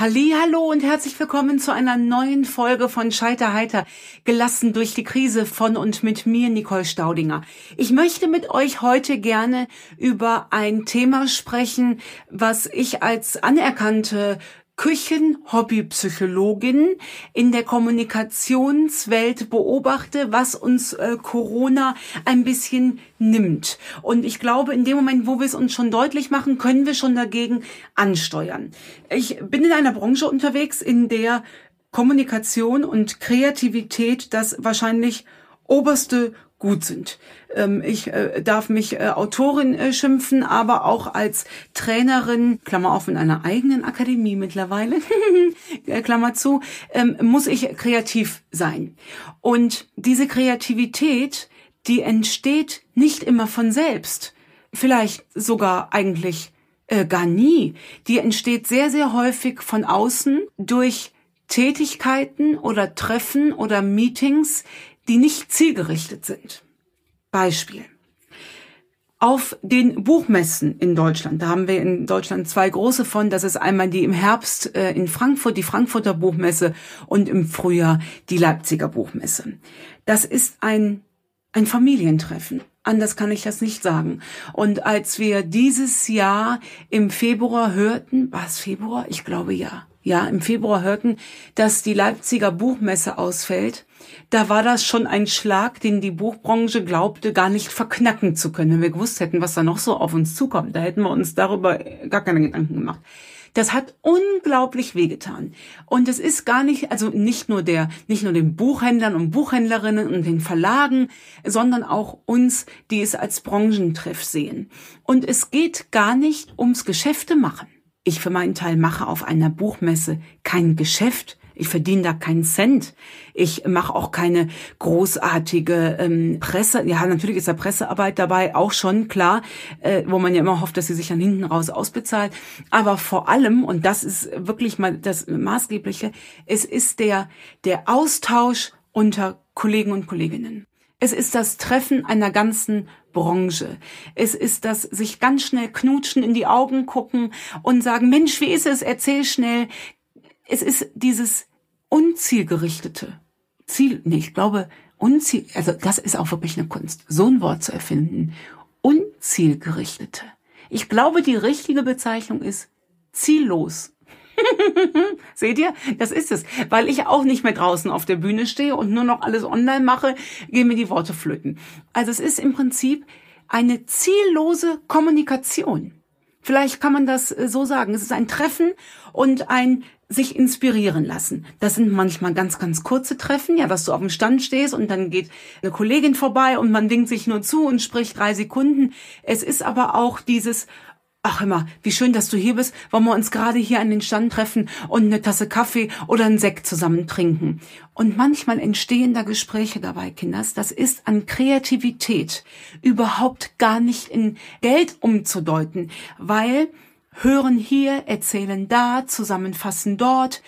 Hallo und herzlich willkommen zu einer neuen Folge von Scheiterheiter, gelassen durch die Krise von und mit mir, Nicole Staudinger. Ich möchte mit euch heute gerne über ein Thema sprechen, was ich als anerkannte Küchenhobbypsychologin in der Kommunikationswelt beobachte, was uns äh, Corona ein bisschen nimmt. Und ich glaube, in dem Moment, wo wir es uns schon deutlich machen, können wir schon dagegen ansteuern. Ich bin in einer Branche unterwegs, in der Kommunikation und Kreativität das wahrscheinlich oberste gut sind. Ähm, ich äh, darf mich äh, Autorin äh, schimpfen, aber auch als Trainerin, Klammer auf, in einer eigenen Akademie mittlerweile, Klammer zu, ähm, muss ich kreativ sein. Und diese Kreativität, die entsteht nicht immer von selbst. Vielleicht sogar eigentlich gar nie. Die entsteht sehr, sehr häufig von außen durch Tätigkeiten oder Treffen oder Meetings, die nicht zielgerichtet sind. Beispiel. Auf den Buchmessen in Deutschland, da haben wir in Deutschland zwei große von, das ist einmal die im Herbst äh, in Frankfurt, die Frankfurter Buchmesse und im Frühjahr die Leipziger Buchmesse. Das ist ein, ein Familientreffen. Anders kann ich das nicht sagen. Und als wir dieses Jahr im Februar hörten, war es Februar? Ich glaube ja. Ja, im Februar hörten, dass die Leipziger Buchmesse ausfällt, da war das schon ein Schlag, den die Buchbranche glaubte, gar nicht verknacken zu können. Wenn wir gewusst hätten, was da noch so auf uns zukommt, da hätten wir uns darüber gar keine Gedanken gemacht. Das hat unglaublich wehgetan. Und es ist gar nicht, also nicht nur der, nicht nur den Buchhändlern und Buchhändlerinnen und den Verlagen, sondern auch uns, die es als Branchentreff sehen. Und es geht gar nicht ums Geschäfte machen. Ich für meinen Teil mache auf einer Buchmesse kein Geschäft, ich verdiene da keinen Cent. Ich mache auch keine großartige ähm, Presse. Ja, natürlich ist da Pressearbeit dabei, auch schon, klar, äh, wo man ja immer hofft, dass sie sich dann hinten raus ausbezahlt. Aber vor allem, und das ist wirklich mal das Maßgebliche, es ist der, der Austausch unter Kollegen und Kolleginnen. Es ist das Treffen einer ganzen Branche. Es ist das sich ganz schnell knutschen, in die Augen gucken und sagen, Mensch, wie ist es? Erzähl schnell. Es ist dieses unzielgerichtete Ziel, nee, ich glaube, unziel, also das ist auch wirklich eine Kunst, so ein Wort zu erfinden. Unzielgerichtete. Ich glaube, die richtige Bezeichnung ist ziellos. Seht ihr? Das ist es. Weil ich auch nicht mehr draußen auf der Bühne stehe und nur noch alles online mache, gehen mir die Worte flöten. Also es ist im Prinzip eine ziellose Kommunikation. Vielleicht kann man das äh, so sagen. Es ist ein Treffen und ein sich inspirieren lassen. Das sind manchmal ganz, ganz kurze Treffen, ja, dass du auf dem Stand stehst und dann geht eine Kollegin vorbei und man winkt sich nur zu und spricht drei Sekunden. Es ist aber auch dieses, ach immer, wie schön, dass du hier bist, wollen wir uns gerade hier an den Stand treffen und eine Tasse Kaffee oder einen Sekt zusammen trinken. Und manchmal entstehen da Gespräche dabei, Kinders. Das ist an Kreativität überhaupt gar nicht in Geld umzudeuten, weil hören hier, erzählen da, zusammenfassen dort.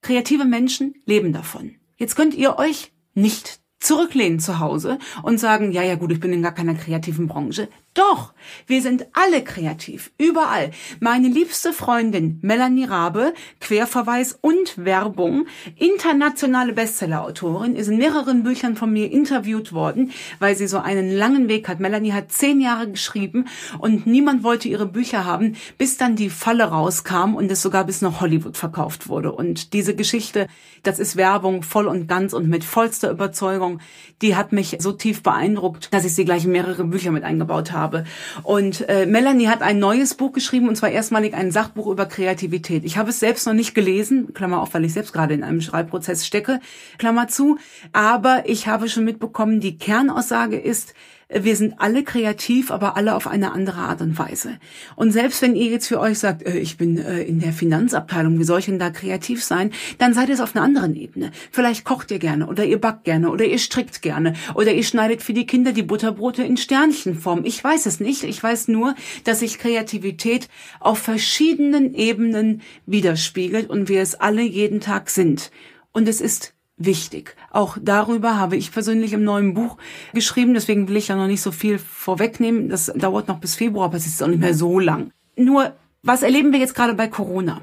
Kreative Menschen leben davon. Jetzt könnt ihr euch nicht zurücklehnen zu Hause und sagen, ja, ja gut, ich bin in gar keiner kreativen Branche. Doch, wir sind alle kreativ, überall. Meine liebste Freundin Melanie Rabe, Querverweis und Werbung, internationale Bestsellerautorin, ist in mehreren Büchern von mir interviewt worden, weil sie so einen langen Weg hat. Melanie hat zehn Jahre geschrieben und niemand wollte ihre Bücher haben, bis dann die Falle rauskam und es sogar bis nach Hollywood verkauft wurde. Und diese Geschichte, das ist Werbung voll und ganz und mit vollster Überzeugung, die hat mich so tief beeindruckt, dass ich sie gleich in mehrere Bücher mit eingebaut habe habe. Und äh, Melanie hat ein neues Buch geschrieben, und zwar erstmalig ein Sachbuch über Kreativität. Ich habe es selbst noch nicht gelesen, Klammer auf, weil ich selbst gerade in einem Schreibprozess stecke, Klammer zu. Aber ich habe schon mitbekommen, die Kernaussage ist, wir sind alle kreativ, aber alle auf eine andere Art und Weise. Und selbst wenn ihr jetzt für euch sagt, äh, ich bin äh, in der Finanzabteilung, wie soll ich denn da kreativ sein, dann seid ihr auf einer anderen Ebene. Vielleicht kocht ihr gerne oder ihr backt gerne oder ihr strickt gerne oder ihr schneidet für die Kinder die Butterbrote in Sternchenform. Ich weiß es nicht. Ich weiß nur, dass sich Kreativität auf verschiedenen Ebenen widerspiegelt und wir es alle jeden Tag sind. Und es ist wichtig. Auch darüber habe ich persönlich im neuen Buch geschrieben, deswegen will ich ja noch nicht so viel vorwegnehmen. Das dauert noch bis Februar, aber es ist auch nicht mehr so lang. Nur, was erleben wir jetzt gerade bei Corona?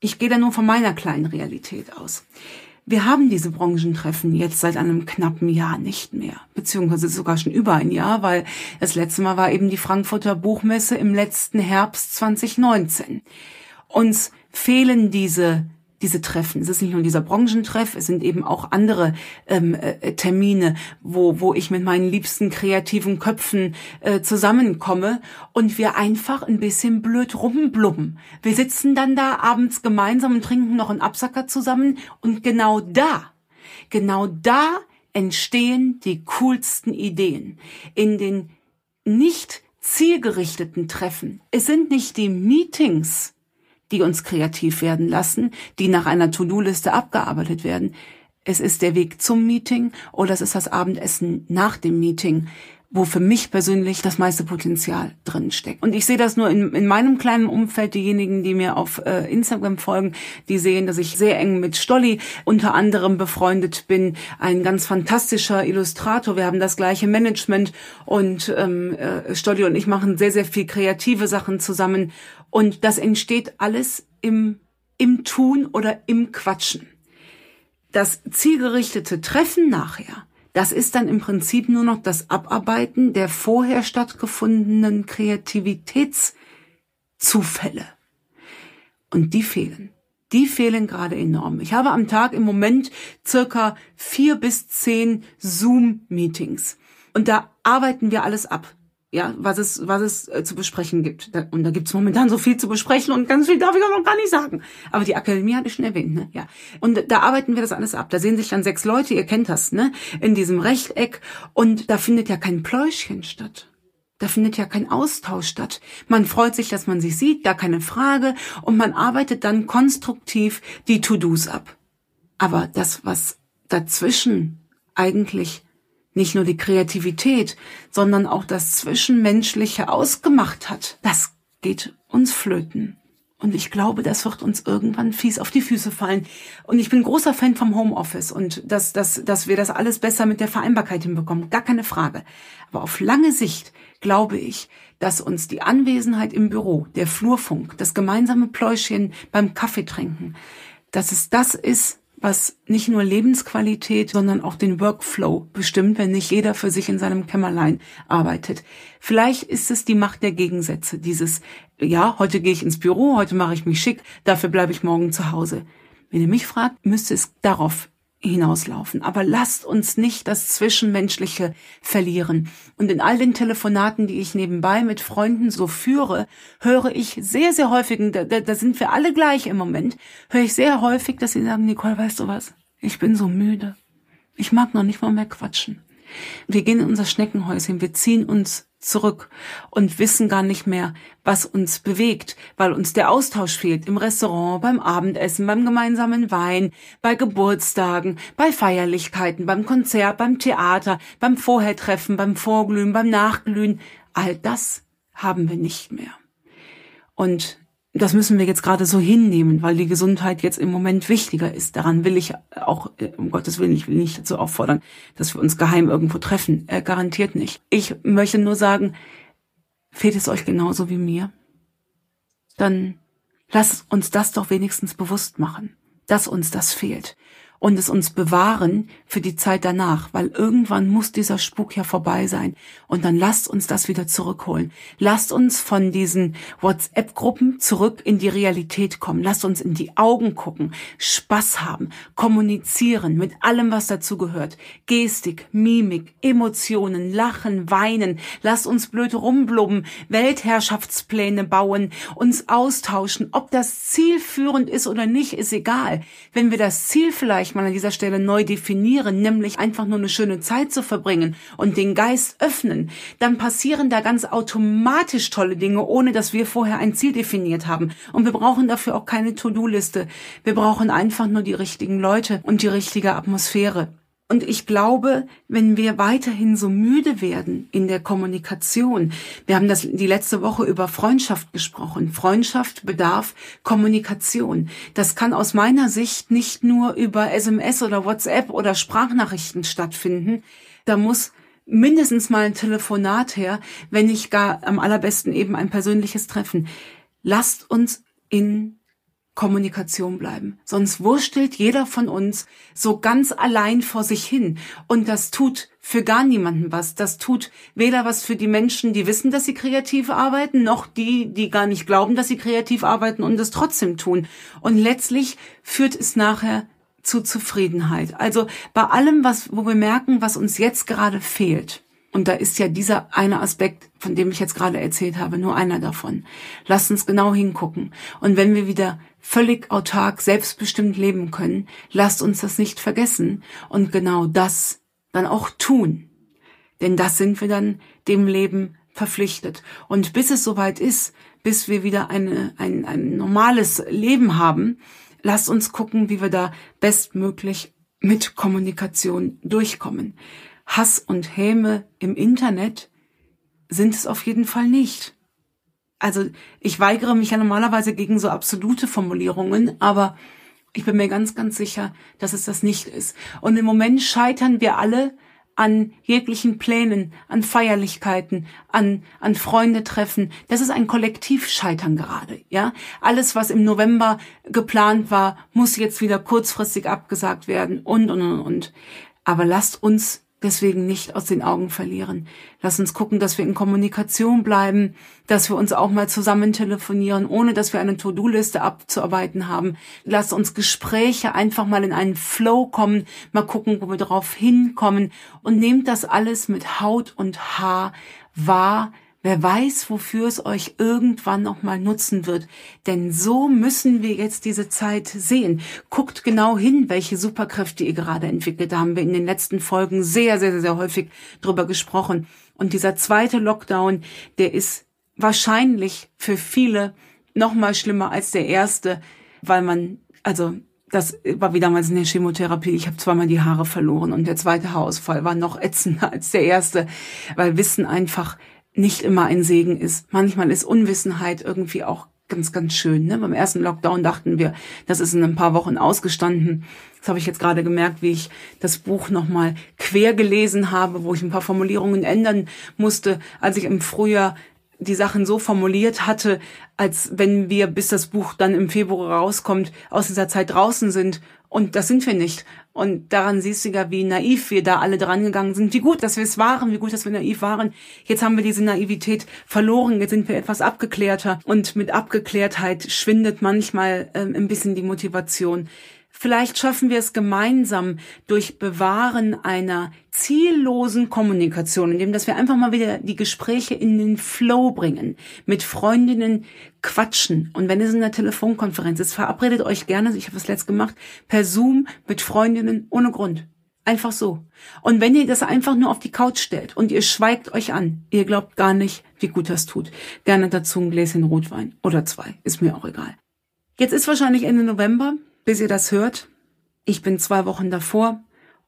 Ich gehe da nur von meiner kleinen Realität aus. Wir haben diese Branchentreffen jetzt seit einem knappen Jahr nicht mehr, beziehungsweise sogar schon über ein Jahr, weil das letzte Mal war eben die Frankfurter Buchmesse im letzten Herbst 2019. Uns fehlen diese diese Treffen. Es ist nicht nur dieser Branchentreff, es sind eben auch andere ähm, äh, Termine, wo, wo ich mit meinen liebsten kreativen Köpfen äh, zusammenkomme und wir einfach ein bisschen blöd rumblubben. Wir sitzen dann da abends gemeinsam und trinken noch einen Absacker zusammen und genau da, genau da entstehen die coolsten Ideen. In den nicht zielgerichteten Treffen. Es sind nicht die Meetings, die uns kreativ werden lassen, die nach einer To-Do-Liste abgearbeitet werden. Es ist der Weg zum Meeting oder es ist das Abendessen nach dem Meeting, wo für mich persönlich das meiste Potenzial drin steckt. Und ich sehe das nur in, in meinem kleinen Umfeld. Diejenigen, die mir auf äh, Instagram folgen, die sehen, dass ich sehr eng mit Stolli unter anderem befreundet bin. Ein ganz fantastischer Illustrator. Wir haben das gleiche Management und ähm, äh, Stolli und ich machen sehr, sehr viel kreative Sachen zusammen. Und das entsteht alles im, im Tun oder im Quatschen. Das zielgerichtete Treffen nachher, das ist dann im Prinzip nur noch das Abarbeiten der vorher stattgefundenen Kreativitätszufälle. Und die fehlen. Die fehlen gerade enorm. Ich habe am Tag im Moment circa vier bis zehn Zoom-Meetings. Und da arbeiten wir alles ab ja, was es, was es äh, zu besprechen gibt. Und da gibt's momentan so viel zu besprechen und ganz viel darf ich auch noch gar nicht sagen. Aber die Akademie hatte ich schon erwähnt, ne? Ja. Und da arbeiten wir das alles ab. Da sehen sich dann sechs Leute, ihr kennt das, ne? In diesem Rechteck. Und da findet ja kein Pläuschen statt. Da findet ja kein Austausch statt. Man freut sich, dass man sich sieht, gar keine Frage. Und man arbeitet dann konstruktiv die To-Dos ab. Aber das, was dazwischen eigentlich nicht nur die Kreativität, sondern auch das Zwischenmenschliche ausgemacht hat, das geht uns flöten. Und ich glaube, das wird uns irgendwann fies auf die Füße fallen. Und ich bin großer Fan vom Homeoffice und dass, dass, dass wir das alles besser mit der Vereinbarkeit hinbekommen. Gar keine Frage. Aber auf lange Sicht glaube ich, dass uns die Anwesenheit im Büro, der Flurfunk, das gemeinsame Pläuschen beim Kaffeetrinken, dass es das ist, was nicht nur Lebensqualität, sondern auch den Workflow bestimmt, wenn nicht jeder für sich in seinem Kämmerlein arbeitet. Vielleicht ist es die Macht der Gegensätze, dieses, ja, heute gehe ich ins Büro, heute mache ich mich schick, dafür bleibe ich morgen zu Hause. Wenn ihr mich fragt, müsste es darauf hinauslaufen. Aber lasst uns nicht das Zwischenmenschliche verlieren. Und in all den Telefonaten, die ich nebenbei mit Freunden so führe, höre ich sehr, sehr häufig, da, da sind wir alle gleich im Moment, höre ich sehr häufig, dass sie sagen, Nicole, weißt du was? Ich bin so müde. Ich mag noch nicht mal mehr quatschen. Wir gehen in unser Schneckenhäuschen, wir ziehen uns zurück und wissen gar nicht mehr, was uns bewegt, weil uns der Austausch fehlt im Restaurant, beim Abendessen, beim gemeinsamen Wein, bei Geburtstagen, bei Feierlichkeiten, beim Konzert, beim Theater, beim Vorhertreffen, beim Vorglühen, beim Nachglühen. All das haben wir nicht mehr. Und das müssen wir jetzt gerade so hinnehmen, weil die Gesundheit jetzt im Moment wichtiger ist. Daran will ich auch, äh, um Gottes Willen, ich will nicht dazu auffordern, dass wir uns geheim irgendwo treffen. Äh, garantiert nicht. Ich möchte nur sagen, fehlt es euch genauso wie mir? Dann lasst uns das doch wenigstens bewusst machen, dass uns das fehlt und es uns bewahren für die Zeit danach, weil irgendwann muss dieser Spuk ja vorbei sein. Und dann lasst uns das wieder zurückholen. Lasst uns von diesen WhatsApp-Gruppen zurück in die Realität kommen. Lasst uns in die Augen gucken, Spaß haben, kommunizieren mit allem, was dazu gehört. Gestik, Mimik, Emotionen, Lachen, Weinen. Lasst uns blöd rumblubben, Weltherrschaftspläne bauen, uns austauschen. Ob das zielführend ist oder nicht, ist egal. Wenn wir das Ziel vielleicht vielleicht mal an dieser Stelle neu definieren, nämlich einfach nur eine schöne Zeit zu verbringen und den Geist öffnen, dann passieren da ganz automatisch tolle Dinge, ohne dass wir vorher ein Ziel definiert haben. Und wir brauchen dafür auch keine To-Do-Liste. Wir brauchen einfach nur die richtigen Leute und die richtige Atmosphäre. Und ich glaube, wenn wir weiterhin so müde werden in der Kommunikation, wir haben das die letzte Woche über Freundschaft gesprochen. Freundschaft bedarf Kommunikation. Das kann aus meiner Sicht nicht nur über SMS oder WhatsApp oder Sprachnachrichten stattfinden. Da muss mindestens mal ein Telefonat her, wenn nicht gar am allerbesten eben ein persönliches Treffen. Lasst uns in Kommunikation bleiben. Sonst wurstelt jeder von uns so ganz allein vor sich hin. Und das tut für gar niemanden was. Das tut weder was für die Menschen, die wissen, dass sie kreativ arbeiten, noch die, die gar nicht glauben, dass sie kreativ arbeiten und es trotzdem tun. Und letztlich führt es nachher zu Zufriedenheit. Also bei allem, was, wo wir merken, was uns jetzt gerade fehlt, und da ist ja dieser eine Aspekt, von dem ich jetzt gerade erzählt habe, nur einer davon. Lasst uns genau hingucken. Und wenn wir wieder völlig autark, selbstbestimmt leben können, lasst uns das nicht vergessen und genau das dann auch tun. Denn das sind wir dann dem Leben verpflichtet. Und bis es soweit ist, bis wir wieder eine, ein, ein normales Leben haben, lasst uns gucken, wie wir da bestmöglich mit Kommunikation durchkommen. Hass und Häme im Internet sind es auf jeden Fall nicht. Also ich weigere mich ja normalerweise gegen so absolute Formulierungen, aber ich bin mir ganz, ganz sicher, dass es das nicht ist. Und im Moment scheitern wir alle an jeglichen Plänen, an Feierlichkeiten, an, an Freunde treffen. Das ist ein Kollektivscheitern gerade, ja. Alles, was im November geplant war, muss jetzt wieder kurzfristig abgesagt werden und, und, und, und. Aber lasst uns deswegen nicht aus den Augen verlieren. Lass uns gucken, dass wir in Kommunikation bleiben, dass wir uns auch mal zusammen telefonieren, ohne dass wir eine To-Do-Liste abzuarbeiten haben. Lass uns Gespräche einfach mal in einen Flow kommen, mal gucken, wo wir drauf hinkommen und nehmt das alles mit Haut und Haar wahr, Wer weiß, wofür es euch irgendwann noch mal nutzen wird. Denn so müssen wir jetzt diese Zeit sehen. Guckt genau hin, welche Superkräfte ihr gerade entwickelt. Da haben wir in den letzten Folgen sehr, sehr, sehr häufig drüber gesprochen. Und dieser zweite Lockdown, der ist wahrscheinlich für viele noch mal schlimmer als der erste, weil man, also das war wie damals in der Chemotherapie. Ich habe zweimal die Haare verloren und der zweite Haarausfall war noch ätzender als der erste, weil Wissen einfach nicht immer ein Segen ist. Manchmal ist Unwissenheit irgendwie auch ganz, ganz schön. Ne? Beim ersten Lockdown dachten wir, das ist in ein paar Wochen ausgestanden. Das habe ich jetzt gerade gemerkt, wie ich das Buch nochmal quer gelesen habe, wo ich ein paar Formulierungen ändern musste, als ich im Frühjahr die Sachen so formuliert hatte, als wenn wir, bis das Buch dann im Februar rauskommt, aus dieser Zeit draußen sind. Und das sind wir nicht. Und daran siehst du ja, wie naiv wir da alle dran gegangen sind, wie gut, dass wir es waren, wie gut, dass wir naiv waren. Jetzt haben wir diese Naivität verloren, jetzt sind wir etwas abgeklärter. Und mit Abgeklärtheit schwindet manchmal äh, ein bisschen die Motivation. Vielleicht schaffen wir es gemeinsam durch Bewahren einer ziellosen Kommunikation, indem dass wir einfach mal wieder die Gespräche in den Flow bringen, mit Freundinnen quatschen. Und wenn es in der Telefonkonferenz ist, verabredet euch gerne, ich habe das letzt gemacht, per Zoom mit Freundinnen ohne Grund. Einfach so. Und wenn ihr das einfach nur auf die Couch stellt und ihr schweigt euch an, ihr glaubt gar nicht, wie gut das tut. Gerne dazu ein Gläschen Rotwein oder zwei, ist mir auch egal. Jetzt ist wahrscheinlich Ende November bis ihr das hört. Ich bin zwei Wochen davor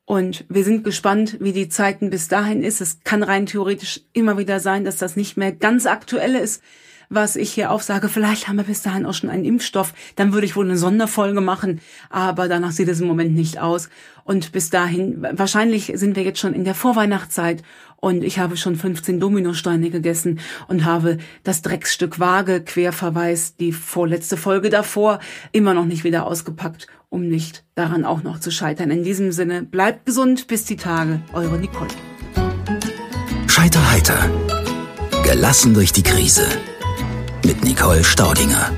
und wir sind gespannt, wie die Zeiten bis dahin ist. Es kann rein theoretisch immer wieder sein, dass das nicht mehr ganz aktuell ist, was ich hier aufsage. Vielleicht haben wir bis dahin auch schon einen Impfstoff. Dann würde ich wohl eine Sonderfolge machen. Aber danach sieht es im Moment nicht aus. Und bis dahin, wahrscheinlich sind wir jetzt schon in der Vorweihnachtszeit und ich habe schon 15 Dominosteine gegessen und habe das Drecksstück Waage Querverweis, die vorletzte Folge davor, immer noch nicht wieder ausgepackt, um nicht daran auch noch zu scheitern. In diesem Sinne, bleibt gesund bis die Tage. Eure Nicole. Scheiter heiter. Gelassen durch die Krise. Mit Nicole Staudinger.